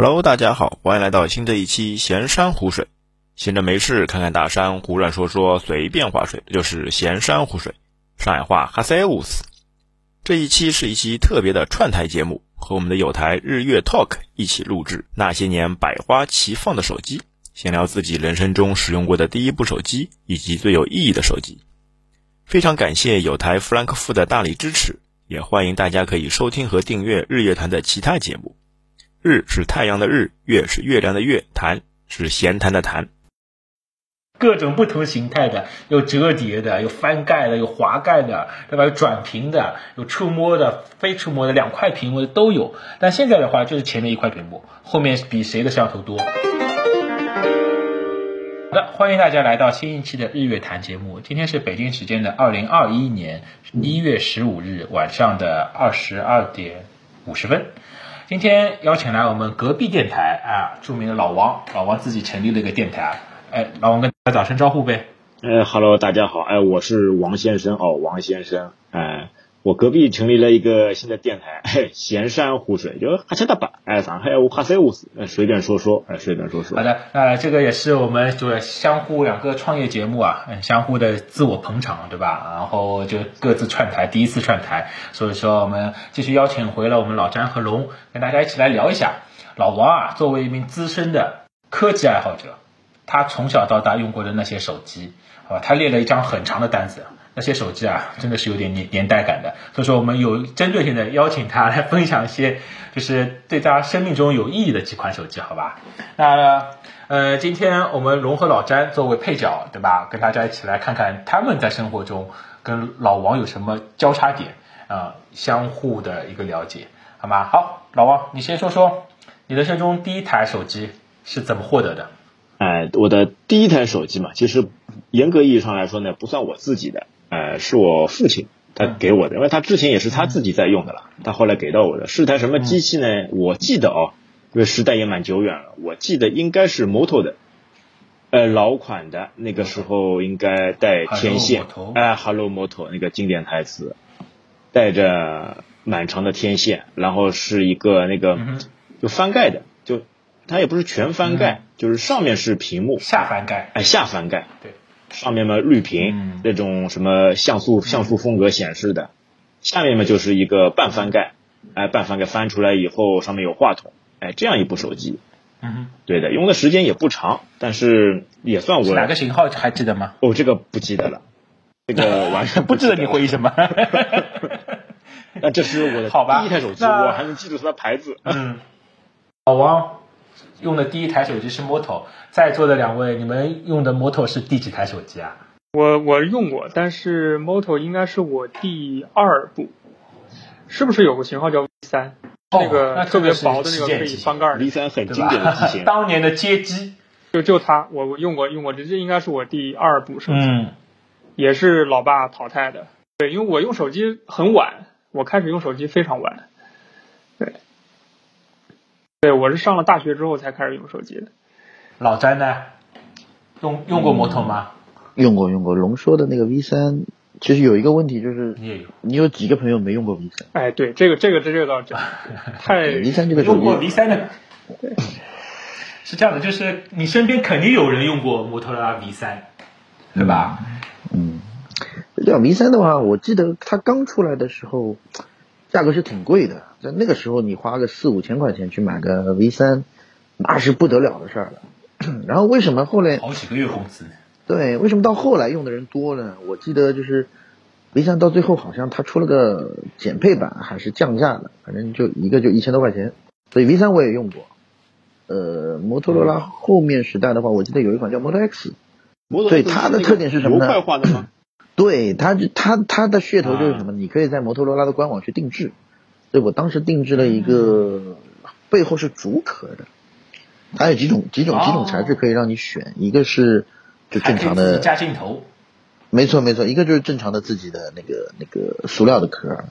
Hello，大家好，欢迎来到新的一期闲山湖水。闲着没事，看看大山，胡乱说说，随便划水，就是闲山湖水。上海话哈塞乌斯。这一期是一期特别的串台节目，和我们的友台日月 Talk 一起录制。那些年百花齐放的手机，闲聊自己人生中使用过的第一部手机，以及最有意义的手机。非常感谢友台弗兰克福的大力支持，也欢迎大家可以收听和订阅日月潭的其他节目。日是太阳的日，月是月亮的月，谈是闲谈的谈。各种不同形态的，有折叠的，有翻盖的，有滑盖的，对吧？有转屏的，有触摸的，非触摸的，两块屏幕的都有。但现在的话，就是前面一块屏幕，后面比谁的摄像头多。好的，欢迎大家来到新一期的日月谈节目。今天是北京时间的二零二一年一月十五日晚上的二十二点五十分。今天邀请来我们隔壁电台啊，著名的老王，老王自己成立了一个电台。哎，老王跟大家打声招呼呗。哎哈喽，大家好，哎，我是王先生哦，王先生，哎，我隔壁成立了一个新的电台，嘿，闲山湖水，就哈切大巴，哎，上海话哈塞乌斯，随便说说，哎，随便说说。好的，那这个也是我们就是相互两个创业节目啊，相互的自我捧场，对吧？然后就各自串台，第一次串台，所以说我们继续邀请回了我们老詹和龙，跟大家一起来聊一下。老王啊，作为一名资深的科技爱好者。他从小到大用过的那些手机，好吧，他列了一张很长的单子。那些手机啊，真的是有点年年代感的。所以说，我们有针对性的邀请他来分享一些，就是对他生命中有意义的几款手机，好吧？那呃，今天我们融合老詹作为配角，对吧？跟大家一起来看看他们在生活中跟老王有什么交叉点啊，相互的一个了解，好吗？好，老王，你先说说你人生中第一台手机是怎么获得的？哎，我的第一台手机嘛，其实严格意义上来说呢，不算我自己的，呃，是我父亲他给我的，因为他之前也是他自己在用的了，他后来给到我的，是台什么机器呢？我记得哦，因为时代也蛮久远了，我记得应该是摩托的，呃，老款的，那个时候应该带天线，哎，Hello 摩托那个经典台词，带着满长的天线，然后是一个那个就翻盖的，就。它也不是全翻盖，就是上面是屏幕，下翻盖，哎，下翻盖，对，上面嘛绿屏，那种什么像素像素风格显示的，下面嘛就是一个半翻盖，哎，半翻盖翻出来以后上面有话筒，哎，这样一部手机，嗯，对的，用的时间也不长，但是也算我哪个型号还记得吗？哦，这个不记得了，这个 完全不记得你回忆什么？那这是我的第一台手机，我还能记住它的牌子，嗯，老王。用的第一台手机是 Moto，在座的两位，你们用的 Moto 是第几台手机啊？我我用过，但是 Moto 应该是我第二部，是不是有个型号叫 V 三？那个特别薄的那个可以翻盖，V 三很经典的机型，当年的街机，就就它，我我用过用过，这这应该是我第二部手机，嗯，也是老爸淘汰的。对，因为我用手机很晚，我开始用手机非常晚，对。对，我是上了大学之后才开始用手机的。老詹呢？用用过摩托吗？用过，用过。龙说的那个 V 三，其实有一个问题就是，你也有，你有几个朋友没用过 V 三？哎，对，这个这个这这个倒 太 V 三这个用过 V 三的，对，是这样的，就是你身边肯定有人用过摩托罗拉 V 三，对吧？嗯，这 V 三的话，我记得它刚出来的时候。价格是挺贵的，在那个时候你花个四五千块钱去买个 V 三，那是不得了的事儿了。然后为什么后来好几个月工资呢？对，为什么到后来用的人多呢？我记得就是 V 三到最后好像它出了个减配版还是降价的，反正就一个就一千多块钱。所以 V 三我也用过。呃，摩托罗拉后面时代的话，我记得有一款叫 Moto X，对它的特点是什么呢？模块化的吗？对，它就它它的噱头就是什么？你可以在摩托罗拉的官网去定制。所以我当时定制了一个，背后是竹壳的，它有几种几种几种材质可以让你选，一个是就正常的加镜头，没错没错，一个就是正常的自己的那个那个塑料的壳，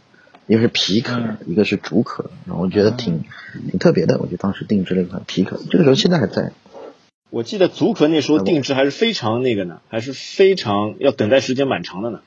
一个是皮壳，一个是竹壳，然后我觉得挺挺特别的，我就当时定制了一款皮壳，这个时候现在还在。我记得足壳那时候定制还是非常那个呢，还是非常要等待时间蛮长的呢。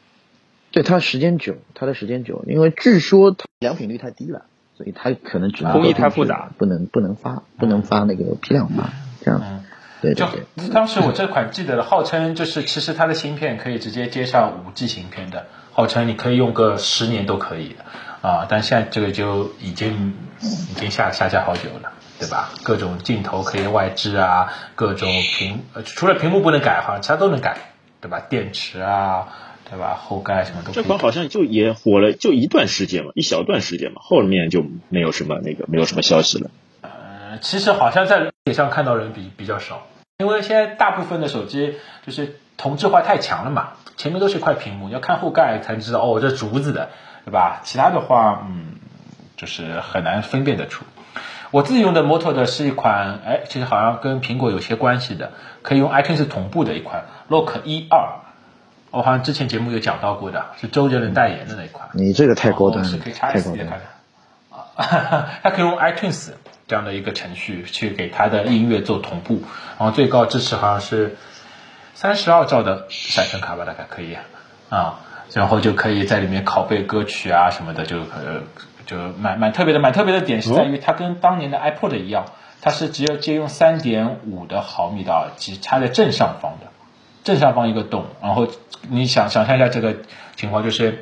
对它时间久，它的时间久，因为据说它良品率太低了，所以它可能只能工艺太复杂，不能不能发不能发那个批量发这样。嗯对就当时我这款记得了，号称就是其实它的芯片可以直接接上五 G 芯片的，号称你可以用个十年都可以的啊，但现在这个就已经已经下下架好久了。对吧？各种镜头可以外置啊，各种屏，呃除了屏幕不能改，好像其他都能改，对吧？电池啊，对吧？后盖什么。这款好像就也火了，就一段时间嘛，一小段时间嘛，后面就没有什么那个没有什么消息了。呃，其实好像在脸上看到人比比较少，因为现在大部分的手机就是同质化太强了嘛，前面都是一块屏幕，要看后盖才知道哦，这竹子的，对吧？其他的话，嗯，就是很难分辨得出。我自己用的摩托的是一款，哎，其实好像跟苹果有些关系的，可以用 iTunes 同步的一款 Lock 一二，我好像之前节目有讲到过的，是周杰伦代言的那一款。你这个太高端了是可以，插太 S 高端的看了。啊，它可以用 iTunes 这样的一个程序去给它的音乐做同步，然后最高支持好像是三十二兆的闪存卡吧，大概可以啊，然后就可以在里面拷贝歌曲啊什么的，就呃就蛮蛮特别的，蛮特别的点是在于它跟当年的 iPod 一样，它是只有借用三点五的毫米的耳机插在正上方的。正上方一个洞，然后你想想象一下这个情况，就是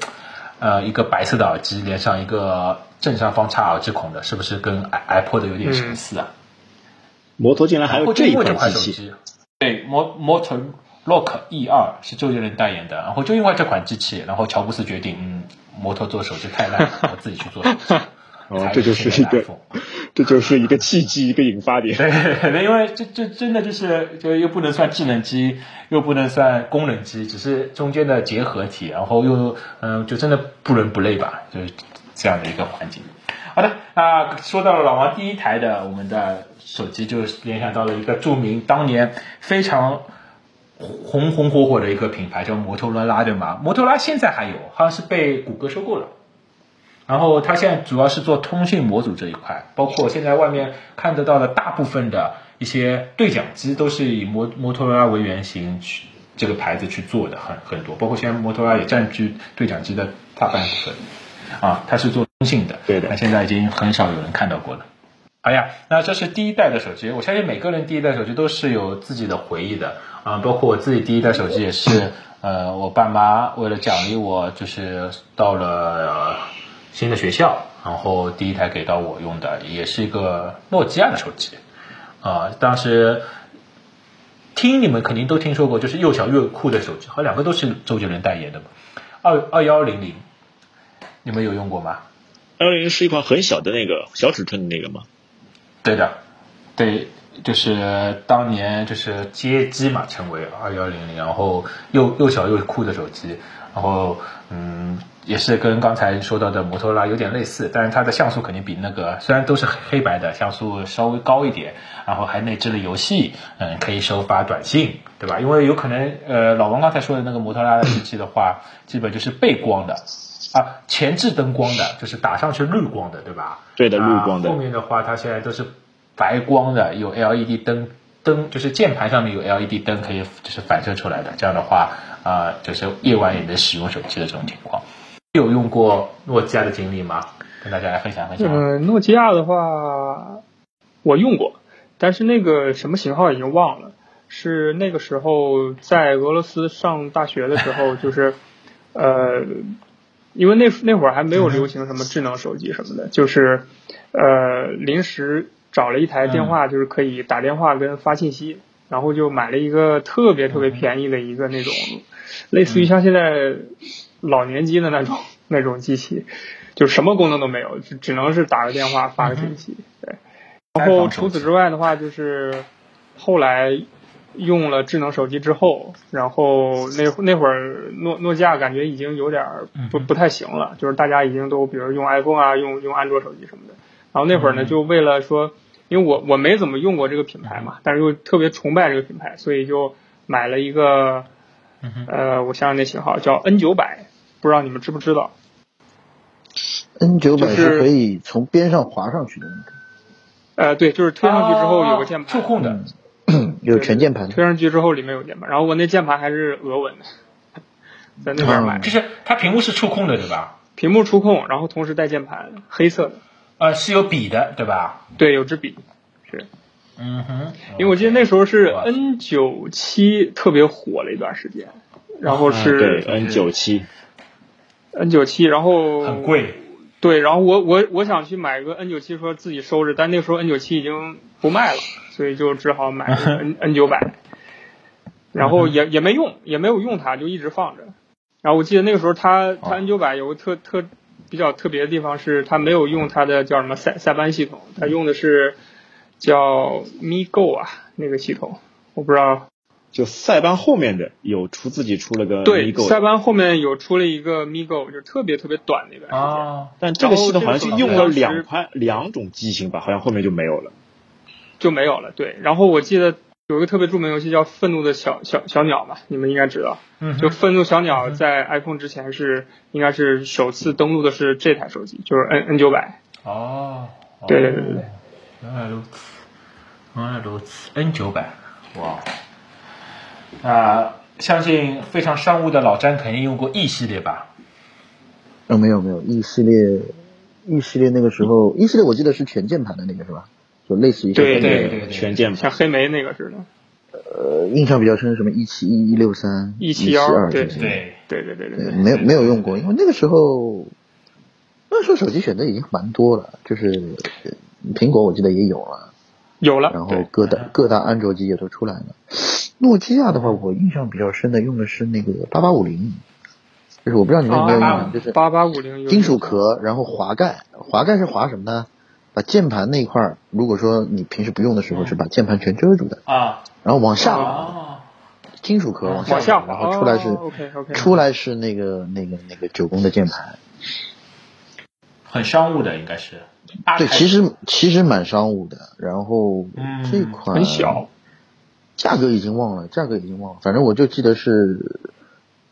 呃一个白色的耳机连上一个正上方插耳机孔的，是不是跟 i iPod 有点相似啊？摩托竟然还有或这一款款机器，手机，对摩摩托 Lock E 二是周杰伦代言的，然后就因为这款机器，然后乔布斯决定，嗯，摩托做手机太烂了，我自己去做手机。哦才，这就是一个这就是一个契机，一个引发点。对 对对，因为这这真的就是就又不能算智能机，又不能算功能机，只是中间的结合体，然后又嗯、就真的不伦不类吧，就是这样的一个环境。好的，那说到了老王第一台的我们的手机，就联想到了一个著名当年非常红红火火的一个品牌，叫摩托罗拉，对吗？摩托罗拉现在还有，好像是被谷歌收购了。然后它现在主要是做通讯模组这一块，包括现在外面看得到的大部分的一些对讲机都是以摩摩托罗拉为原型去这个牌子去做的，很很多，包括现在摩托罗拉也占据对讲机的大半部分，啊，它是做通信的，对的。那现在已经很少有人看到过了。哎呀，那这是第一代的手机，我相信每个人第一代手机都是有自己的回忆的。啊，包括我自己第一代手机也是，呃，我爸妈为了奖励我，就是到了、呃新的学校，然后第一台给到我用的，也是一个诺基亚的手机，啊、当时听你们肯定都听说过，就是又小又酷的手机，好像两个都是周杰伦代言的嘛，二二幺零零，你们有用过吗？二零是一款很小的那个小尺寸的那个吗？对的，对，就是当年就是街机嘛，称为二幺零零，然后又又小又酷的手机，然后嗯，也是跟刚才说到的摩托罗拉有点类似，但是它的像素肯定比那个虽然都是黑黑白的，像素稍微高一点，然后还内置了游戏，嗯，可以收发短信，对吧？因为有可能呃，老王刚才说的那个摩托罗拉的机器的话，基本就是背光的。啊，前置灯光的，就是打上去绿光的，对吧？对的绿光的啊后面的话，它现在都是白光的，有 LED 灯灯，就是键盘上面有 LED 灯可以就是反射出来的。这样的话，啊、就是夜晚也能使用手机的这种情况。有用过诺基亚的经历吗？跟大家来分享分享。嗯，诺基亚的话，我用过，但是那个什么型号已经忘了。是那个时候在俄罗斯上大学的时候，就是呃，因为那那会儿还没有流行什么智能手机什么的，就是呃临时找了一台电话，就是可以打电话跟发信息，然后就买了一个特别特别便宜的一个那种，类似于像现在老年机的那种 那种机器，就什么功能都没有，只只能是打个电话发个信息。对，然后除此之外的话，就是后来用了智能手机之后，然后那那会儿诺诺基亚感觉已经有点儿不不太行了，就是大家已经都比如用 iPhone 啊，用用安卓手机什么的。然后那会儿呢，就为了说，因为我我没怎么用过这个品牌嘛，但是又特别崇拜这个品牌，所以就买了一个，呃，我想想那型号叫 N 九百，不知道你们知不知道？N 九百就是是可以从边上滑上去的那个，呃，对，就是推上去之后有个键盘，触控的，有全键盘。推上去之后里面有键盘，然后我那键盘还是俄文的，在那边买的，就是它屏幕是触控的，对吧？屏幕触控，然后同时带键盘，黑色的。呃，是有笔的，对吧？对，有支笔，是嗯哼，因为我记得那时候是 N 九七特别火了一段时间，然后对是 N 九七，N 九七，然后很贵，对，然后我我我想去买个 N 九七，说自己收着，但那个时候 N 九七已经不卖了，所以就只好买 N N 九百，然后也也没用，也没有用它，就一直放着。然后我记得那个时候它它哦。N 九百有个特特比较特别的地方是，它没有用它的叫什么塞塞班系统，它用的是叫 MiGo 啊那个系统，我不知道就塞班后面的有出自己出了个对，Migo 塞班后面有出了一个 MiGo，就是特别特别短的一段时间。啊，但这个系统好像是用了两款两种机型吧，好像后面就没有了。就没有了。对，然后我记得有一个特别著名游戏叫《愤怒的小小小鸟》嘛，你们应该知道。嗯就《愤怒小鸟》在 iPhone 之前是应该是首次登陆的是这台手机，就是 N N 九百。哦，对对对对对，原来如此，原来如此，N 九百，哇，啊、相信非常商务的老詹肯定用过 E 系列吧？呃，没有没有，E 系列，E 系列那个时候，E 系列我记得是全键盘的那个是吧？就类似于像对对全键盘像黑莓那个似的，呃，印象比较深，什么一七一、一六三、一七171二对，对，对对对。没有没有用过，因为那个时候，那时候手机选择已经蛮多了，就是呃苹果我记得也有了，有了，然后各大各大安卓机也都出来了。诺基亚的话，我印象比较深的用的是那个八八五零，就是我不知道你们有没有印象，就是八八五零金属壳，然后滑盖，滑盖是滑什么呢？把键盘那一块儿，如果说你平时不用的时候，是把键盘全遮住的，啊，然后往下金属壳往下然后出来是、OK OK，出来是那个那个那个九宫的键盘。很商务的应该是。对，其实其实蛮商务的。然后嗯这款很小，价格已经忘了，价格已经忘了，反正我就记得是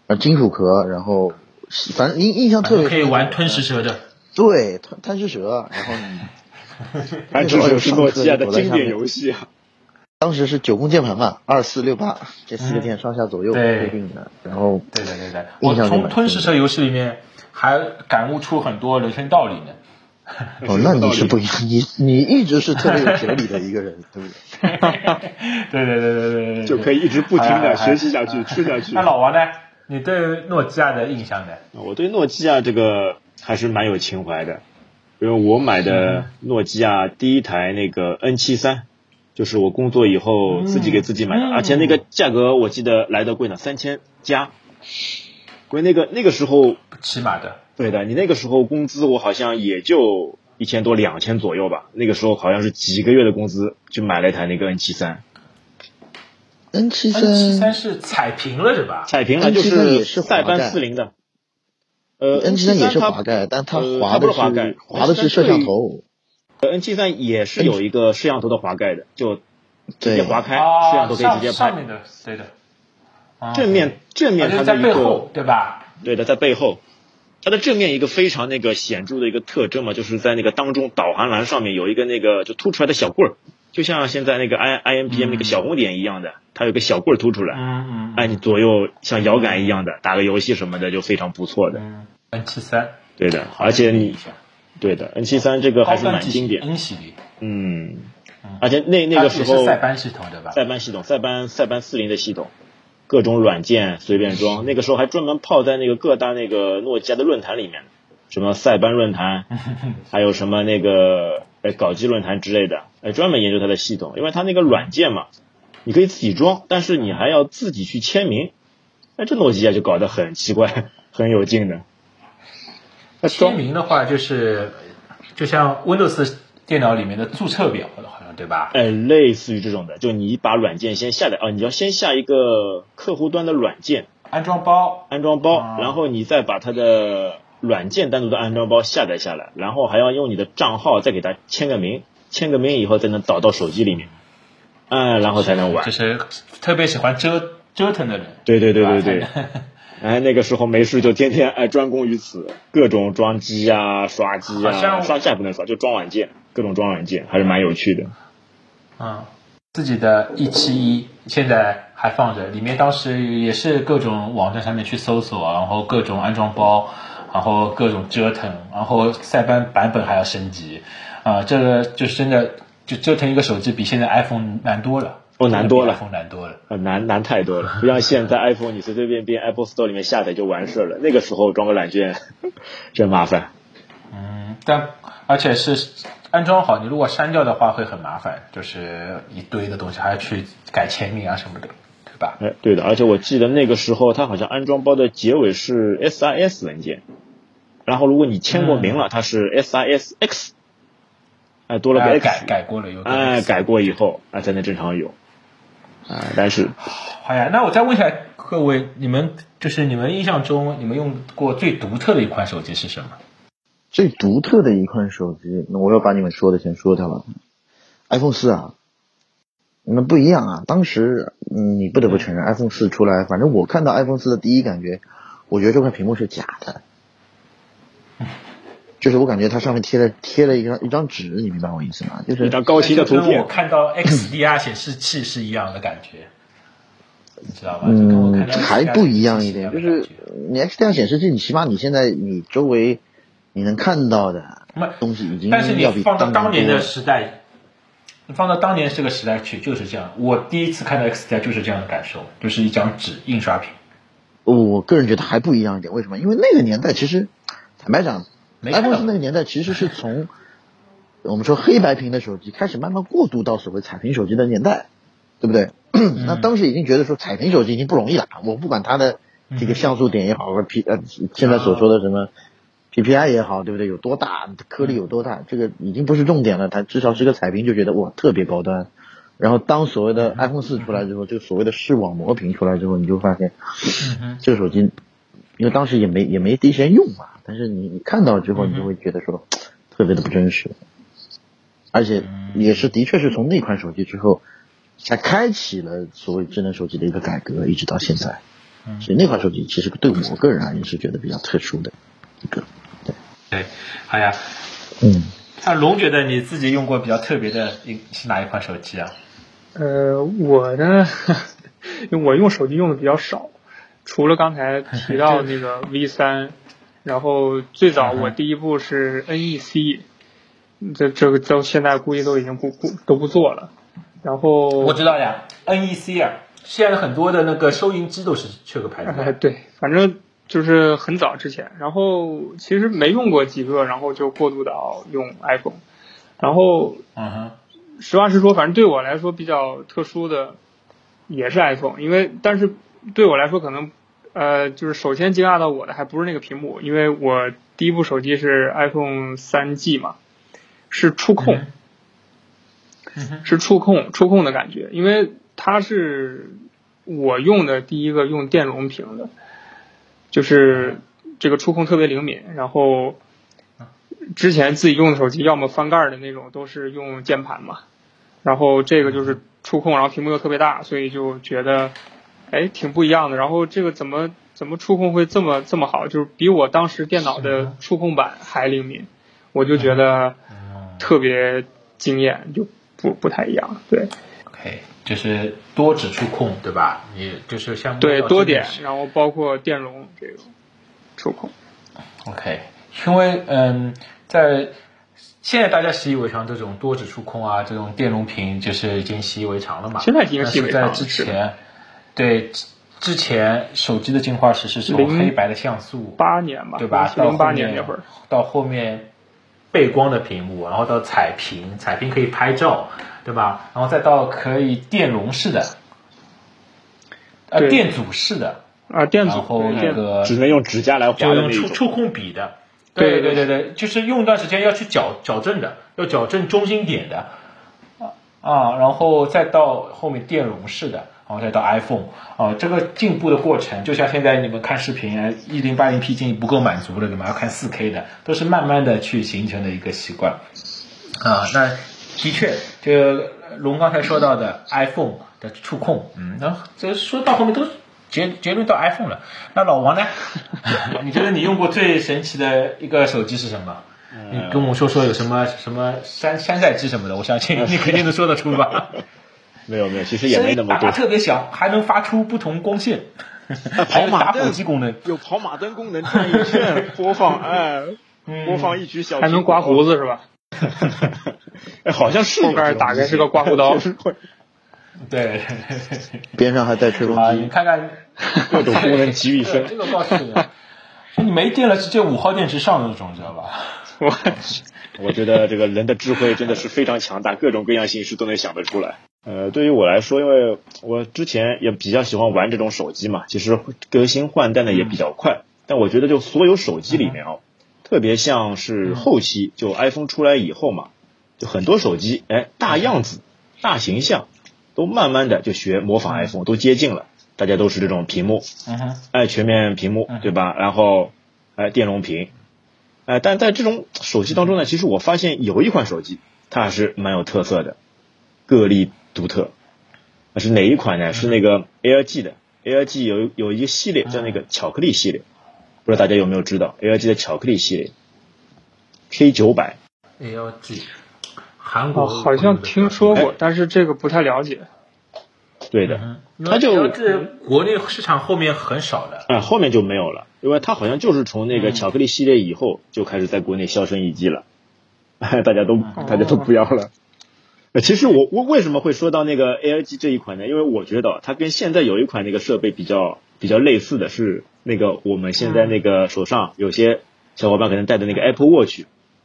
呃金属壳，然后反正印印象特别可以玩吞食蛇的。对贪贪吃蛇，然后你 还只是是诺基亚的经典游戏啊。当时是九宫键盘嘛，二四六八这四个键上下左右对固定的，然后对对对对，我从吞噬蛇游戏里面还感悟出很多人生道理呢。哦，那你是不一样，你你一直是特别有哲理的一个人，对不对？对对对对对对，就可以一直不停的学习下去，吃下去。那老王呢？你对诺基亚的印象呢？我对诺基亚这个还是蛮有情怀的，因为我买的诺基亚第一台那个 N 七三，就是我工作以后自己给自己买的，嗯而且那个价格我记得来的贵呢，三千加。因为那个那个时候，起码的。对的，你那个时候工资我好像也就一千多两千左右吧，那个时候好像是几个月的工资就买了一台那个 N 七三，N 七 N 七三三是踩平了是吧？踩平了就是塞班四零的。呃 N 七三也是它滑盖，但它呃滑的是滑盖滑的是摄像头，呃 N 七三也是有一个摄像头的滑盖的，就直接对，划开，啊，摄像头可以直接拍。上上面的，对的。啊正面正面它的一个背后，对吧？对的，在背后，它的正面一个非常那个显著的一个特征嘛，就是在那个当中导航栏上面有一个那个就凸出来的小棍儿，就像现在那个 I I M P M 那个小红点一样的，它有个小棍儿凸出来，嗯嗯。哎，你左右像摇杆一样的打个游戏什么的就非常不错的。嗯，N 七三，对的，而且你对的 N 七三这个还是蛮经典，N 系列，嗯，而且那那个时候它也是塞班系统对吧？塞班系统，塞班塞班四零的系统，各种软件随便装。那个时候还专门泡在那个各大那个诺基亚的论坛里面，什么塞班论坛，还有什么那个呃搞基论坛之类的，呃专门研究它的系统，因为它那个软件嘛，你可以自己装，但是你还要自己去签名。那，这诺基亚就搞得很奇怪，很有劲的。那签名的话，就是就像 Windows 电脑里面的注册表，好像对吧？哎，类似于这种的，就你把软件先下载啊，你要先下一个客户端的软件，安装包，安装包，啊然后你再把它的软件单独的安装包下载下来，然后还要用你的账号再给它签个名，签个名以后才能导到手机里面，哎，然后才能玩就。是特别喜欢折折腾的人。对对对对对 哎，那个时候没事就天天哎专攻于此，各种装机啊、刷机啊，刷机还不能刷，就装软件，各种装软件，还是蛮有趣的。嗯，自己的一七一现在还放着，里面当时也是各种网站上面去搜索，然后各种安装包，然然后各种折腾，然后塞班版本还要升级，啊，这个就是真的就折腾一个手机比现在 iPhone 难多了，哦难多了，iPhone 难多了。呃，难难太多了，不像现在 iPhone 你随随便便 Apple Store 里面下载就完事了，那个时候装个软件真麻烦。嗯，但而且是安装好，你如果删掉的话会很麻烦，就是一堆的东西还要去改签名啊什么的，对吧？哎，对的，而且我记得那个时候它好像安装包的结尾是 SIS 文件，然后如果你签过名了，它是 SISX，哎，多了个哎 X，改改过了有个哎，改过以后啊才能正常用，啊，但是好呀，那我再问一下各位，你们就是你们印象中你们用过最独特的一款手机是什么？最独特的一款手机，那我要把你们说的先说掉了。iPhone 四啊，那不一样啊。当时，嗯，你不得不承认，iPhone 四出来，反正我看到 iPhone 四的第一感觉，我觉得这块屏幕是假的，就是我感觉它上面贴了贴了一张一张纸，你明白我意思吗？就是一张高清的图片跟我，看到 XDR 显示器是一样的感觉，你知道吧？就跟我看嗯，还不一样一点，就是你 XDR 显示器，你起码你现在你周围你能看到的东西已经但是你要比放到当年的时代，你放到当年这个时代去就是这样。我第一次看到 XDR 就是这样的感受，就是一张纸印刷品，我个人觉得还不一样一点，为什么？因为那个年代其实，坦白讲，iPhone 四那个年代其实是从我们说黑白屏的手机开始慢慢过渡到所谓彩屏手机的年代，对不对？嗯。那当时已经觉得说彩屏手机已经不容易了，我不管它的这个像素点也好，或者 P 呃现在所说的什么 PPI 也好，对不对？有多大颗粒有多大，这个已经不是重点了，它至少是个彩屏就觉得哇特别高端。然后当所谓的 iPhone 四出来之后，这个所谓的视网膜屏出来之后，你就发现这个手机，因为当时也没也没第一时间用嘛，但是你你看到之后，你就会觉得说特别的不真实，而且也是的确是从那款手机之后，才开启了所谓智能手机的一个改革，一直到现在。所以那款手机其实对我个人而言是觉得比较特殊的一个，对，好呀。嗯。那龙觉得你自己用过比较特别的一是哪一款手机啊？呃，我呢，我用手机用的比较少，除了刚才 提到那个 V 三，然后最早我第一部是 NEC，这这个到现在估计都已经不不都不做了。然后我知道呀，NEC 啊，现在很多的那个收银机都是这个牌子。哎，对，反正就是很早之前，然后其实没用过几个，然后就过渡到用 iPhone，然后嗯哼，实话实说，反正对我来说比较特殊的也是 iPhone，因为但是对我来说可能呃就是首先惊讶到我的还不是那个屏幕，因为我第一部手机是 iPhone 三 G 嘛，是触控，嗯是触控触控的感觉，因为它是我用的第一个用电容屏的，就是这个触控特别灵敏，然后之前自己用的手机要么翻盖儿的那种都是用键盘嘛，然后这个就是触控，然后屏幕又特别大，所以就觉得哎挺不一样的。然后这个怎么怎么触控会这么这么好，就是比我当时电脑的触控板还灵敏，我就觉得特别惊艳，就不不太一样。对 OK，就是多指触控，对吧？你就是像对，多点然后包括电容这个触控。OK，因为嗯，在现在大家习以为常这种多指触控啊，这种电容屏就是已经习以为常了嘛。现在已经习以为常了在之前，对之之前手机的进化史是从黑白的像素，八年吧，对吧？到零八后面年那会儿，到后面背光的屏幕，然后到彩屏，彩屏可以拍照，对吧？然后再到可以电容式的，呃，电阻式的，啊，电阻然后那个只能用指甲来划就的那种。用触触控笔的，对对对对，就是用一段时间要去矫矫正的，要矫正中心点的，啊啊，然后再到后面电容式的，然后再到 iPhone 啊，这个进步的过程，就像现在你们看视频啊，一零八零 P 已经不够满足了，对吗？要看四 K 的，都是慢慢的去形成的一个习惯啊。那的确，这个龙刚才说到的 iPhone 的触控，嗯，那这说到后面都结结论到 iPhone 了。那老王呢？你觉得你用过最神奇的一个手机是什么？你跟我说说有什么什么山山寨机什么的，我相信你 肯定能说得出吧？没有没有，其实也没那么多声音打。特别小，还能发出不同光线。跑马灯功能，有跑马灯功能，转一圈播放，哎，播放一曲小，还能刮胡。子是吧？哎，好像是有后盖打开是个刮胡刀对。边上还带吹风机，你，看看各种功能集于一身。这个告诉你，你没电了，直接五号电池上那种，知道吧？我我觉得这个人的智慧真的是非常强大，各种各样形式都能想得出来。呃，对于我来说，因为我之前也比较喜欢玩这种手机嘛，其实更新换代呢也比较快。但我觉得就所有手机里面哦，特别像是后期就 iPhone 出来以后嘛，就很多手机哎大样子、大形象，都慢慢的就学模仿 iPhone，都接近了。大家都是这种屏幕，哎，全面屏幕嗯，对吧？然后，哎，电容屏，哎，但在这种手机当中呢，其实我发现有一款手机它还是蛮有特色的，个例独特。那是哪一款呢？是那个 LG 的，LG 有有一个系列叫那个巧克力系列，不知道大家有没有知道？LG 的巧克力系列。K 九百。LG，韩国哦好像听说过，但是这个不太了解。对的，嗯，它就这国内市场后面很少的，哎，后面就没有了，因为它好像就是从那个嗯。巧克力系列以后就开始在国内销声匿迹了，大家都大家都不要了。呃其实我我为什么会说到那个 ALG 这一款呢？因为我觉得它跟现在有一款那个设备比较比较类似的是那个我们现在那个手上有些小伙伴可能戴的那个 Apple Watch，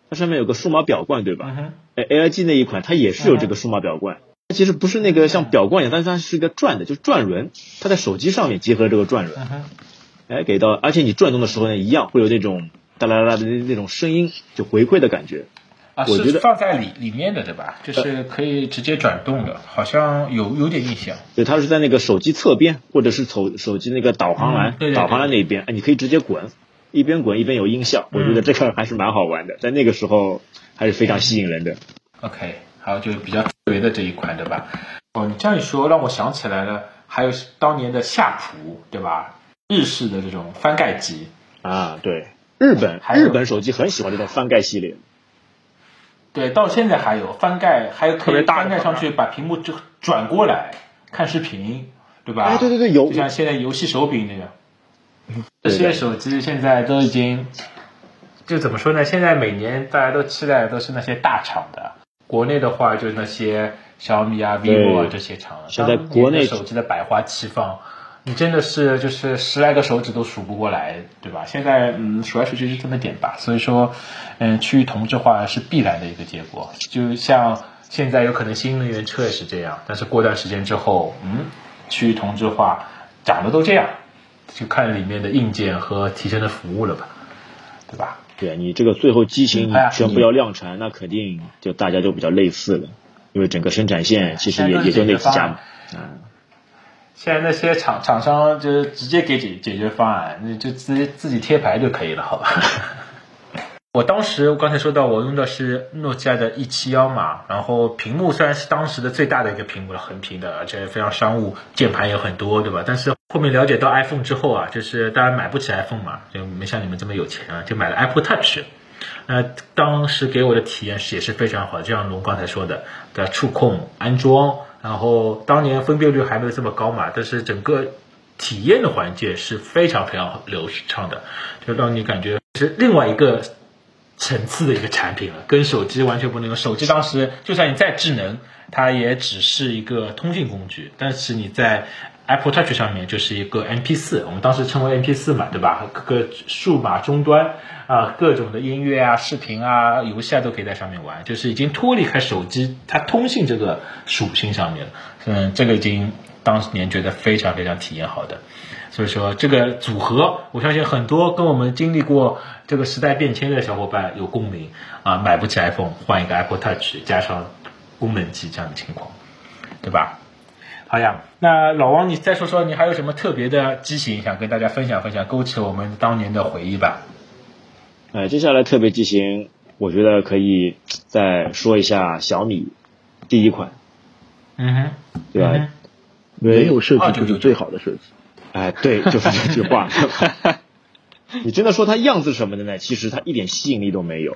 它上面有个数码表冠，对吧？嗯哼，哎，LG 那一款它也是有这个数码表冠，它其实不是那个像表冠一样，但是它是一个转的，就是转轮，它在手机上面结合这个转轮，哎，给到，而且你转动的时候呢，一样会有那种哒啦啦的那那种声音，就回馈的感觉。啊，我觉得是放在里里面的对吧？就是可以直接转动的，好像有有点印象。对，它是在那个手机侧边，或者是手手机那个导航栏、嗯对对对导航栏那边，哎，你可以直接滚，一边滚一边有音效，我觉得嗯这个还是蛮好玩的，在那个时候还是非常吸引人的。OK，还有就是比较特别的这一款，对吧？哦，你这样一说，让我想起来了，还有当年的夏普，对吧？日式的这种翻盖机，啊，对，日本日本手机很喜欢这种翻盖系列，对，到现在还有翻盖，还有可以特别大的翻盖上去，把屏幕就转过来看视频，对吧？哎，对对对，有就像现在游戏手柄那样。这些手机现在都已经，就怎么说呢？现在每年大家都期待的都是那些大厂的，国内的话就是那些小米啊、vivo 啊这些厂了。现在国内手机的百花齐放，你真的是就是十来个手指都数不过来，对吧？现在嗯，数来数去就这么点吧。所以说，嗯，区域同质化是必然的一个结果。就像现在有可能新能源车也是这样，但是过段时间之后，嗯，区域同质化，长得都这样，就看里面的硬件和提升的服务了吧，对吧？对你这个最后机型你哎呀宣布要量产，那肯定就大家就比较类似了，因为整个生产线其实也也就那几家嘛。嗯，现在那些厂厂商就是直接给解解决方案，你就自己自己贴牌就可以了，好吧？我当时我刚才说到，我用的是诺基亚的 E 七幺嘛，然后屏幕虽然是当时的最大的一个屏幕了，横屏的，而且非常商务，键盘也很多，对吧？但是后面了解到 iPhone 之后啊，就是当然买不起 iPhone 嘛，就没像你们这么有钱啊，就买了 Apple Touch。那当时给我的体验是也是非常好，就像龙刚才说的，的触控、安装，然后当年分辨率还没有这么高嘛，但是整个体验的环节是非常非常流畅的，就让你感觉是另外一个层次的一个产品了，跟手机完全不能用。手机当时就算你再智能，它也只是一个通讯工具，但是你在 Apple Touch 上面就是一个 MP 4我们当时称为 MP 4嘛，对吧？各个数码终端啊，各种的音乐啊、视频啊、游戏啊都可以在上面玩，就是已经脱离开手机它通信这个属性上面了。嗯，这个已经当年觉得非常非常体验好的。所以说这个组合，我相信很多跟我们经历过这个时代变迁的小伙伴有共鸣啊，买不起 iPhone 换一个 Apple Touch 加上功能机这样的情况，对吧？好呀，那老王你再说说你还有什么特别的机型想跟大家分享分享，勾起我们当年的回忆吧？哎，接下来特别机型，我觉得可以再说一下小米第一款，嗯哼，对吧？嗯没有设计就是最好的设计。哎，对，就是这句话。你真的说它样子什么的呢？其实它一点吸引力都没有。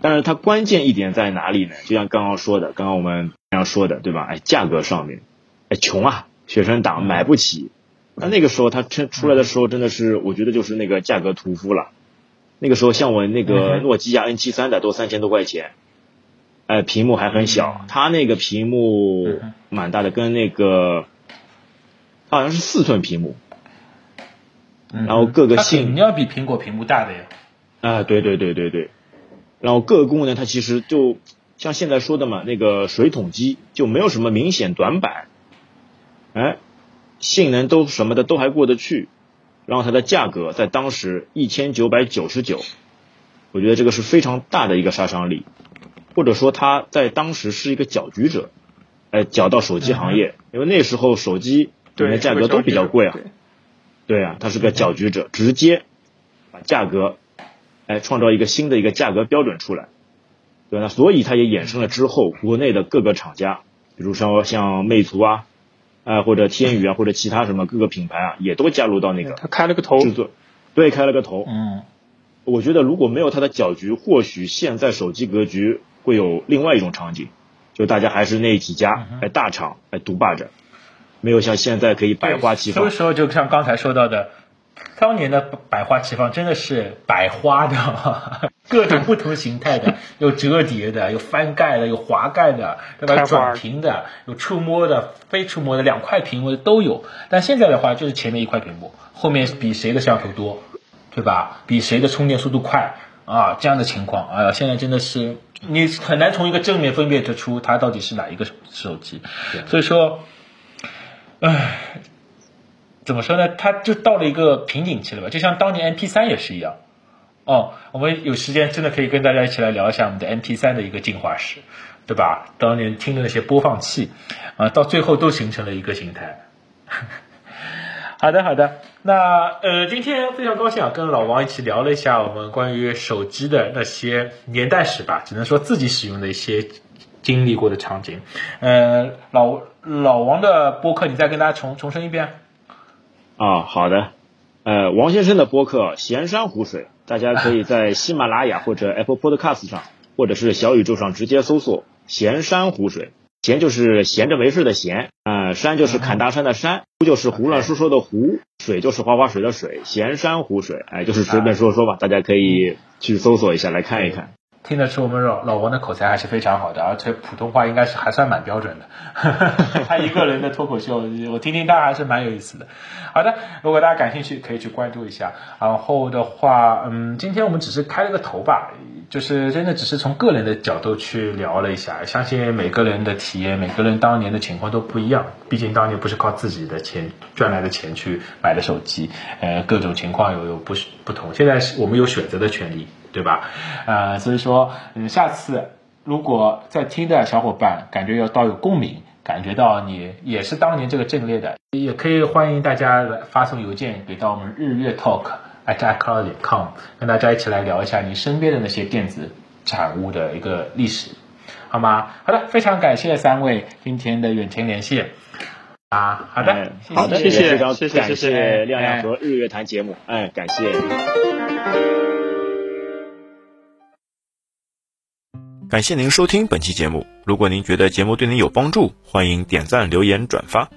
但是它关键一点在哪里呢？就像刚刚说的，刚刚我们刚刚说的，对吧？哎，价格上面，哎，穷啊，学生党买不起。那那个时候他出出来的时候，真的是我觉得就是那个价格屠夫了。那个时候像我那个诺基亚 N 七三的都三千多块钱，哎，屏幕还很小，它那个屏幕蛮大的，跟那个好像是四寸屏幕，然后各个性你要比苹果屏幕大的呀。啊，对对对对对，然后各个功能它其实就像现在说的嘛，那个水桶机就没有什么明显短板，哎，性能都什么的都还过得去。然后它的价格在当时一千九百九十九，我觉得这个是非常大的一个杀伤力，或者说它在当时是一个搅局者，哎，搅到手机行业，因为那时候手机里面价格都比较贵啊，对啊，它是个搅局者，直接把价格哎创造一个新的一个价格标准出来，对那所以它也衍生了之后国内的各个厂家，比如说像魅族啊。啊，或者天宇啊，或者其他什么各个品牌啊，也都加入到那个。他开了个头。制作，对，开了个头。嗯，我觉得如果没有他的搅局，或许现在手机格局会有另外一种场景，就大家还是那几家哎大厂哎独霸着，没有像现在可以百花齐放。这个时候，就像刚才说到的。当年的百花齐放真的是百花的，各种不同形态的，有折叠的，有翻盖的，有滑盖的，对吧？转屏的，有触摸的，非触摸的，两块屏幕的都有。但现在的话，就是前面一块屏幕，后面比谁的摄像头多，对吧？比谁的充电速度快啊？这样的情况，哎呀，现在真的是你很难从一个正面分辨得出它到底是哪一个手机。所以说，唉。怎么说呢？它就到了一个瓶颈期了吧？就像当年 M P 三也是一样。哦，我们有时间真的可以跟大家一起来聊一下我们的 M P 三的一个进化史，对吧？当年听的那些播放器啊，到最后都形成了一个形态。好的，好的。那呃，今天非常高兴啊，跟老王一起聊了一下我们关于手机的那些年代史吧，只能说自己使用的一些经历过的场景。呃，老老王的播客，你再跟大家重重申一遍。啊，好的，呃，王先生的播客《闲山湖水》，大家可以在喜马拉雅或者 Apple Podcast 上，或者是小宇宙上直接搜索“闲山湖水”。闲就是闲着没事的闲，呃，山就是砍大山的山，湖就是胡乱说说的湖，水就是花花水的水，闲山湖水，哎，就是随便说说吧，大家可以去搜索一下来看一看。听得出我们老老王的口才还是非常好的，而且普通话应该是还算蛮标准的。他一个人的脱口秀，我听听他还是蛮有意思的。好的，如果大家感兴趣，可以去关注一下。然后的话，嗯，今天我们只是开了个头吧，就是真的只是从个人的角度去聊了一下。相信每个人的体验，每个人当年的情况都不一样。毕竟当年不是靠自己的钱赚来的钱去买的手机，呃，各种情况有有不不同。现在是我们有选择的权利。对吧？呃，所以说，嗯，下次如果在听的小伙伴感觉要到有共鸣，感觉到你也是当年这个阵列的，也可以欢迎大家来发送邮件给到我们日月 talk at icloud 点 com，跟大家一起来聊一下你身边的那些电子产物的一个历史，好吗？好的，非常感谢三位今天的远程连线啊，好的，好的，谢谢，谢谢，感谢亮亮和日月谈节目，哎，感谢。感谢您收听本期节目。如果您觉得节目对您有帮助，欢迎点赞、留言、转发，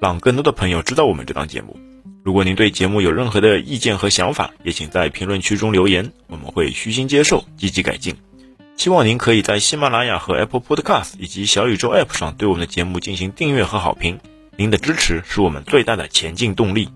让更多的朋友知道我们这档节目。如果您对节目有任何的意见和想法，也请在评论区中留言，我们会虚心接受，积极改进。希望您可以在喜马拉雅和 Apple Podcast 以及小宇宙 App 上对我们的节目进行订阅和好评。您的支持是我们最大的前进动力。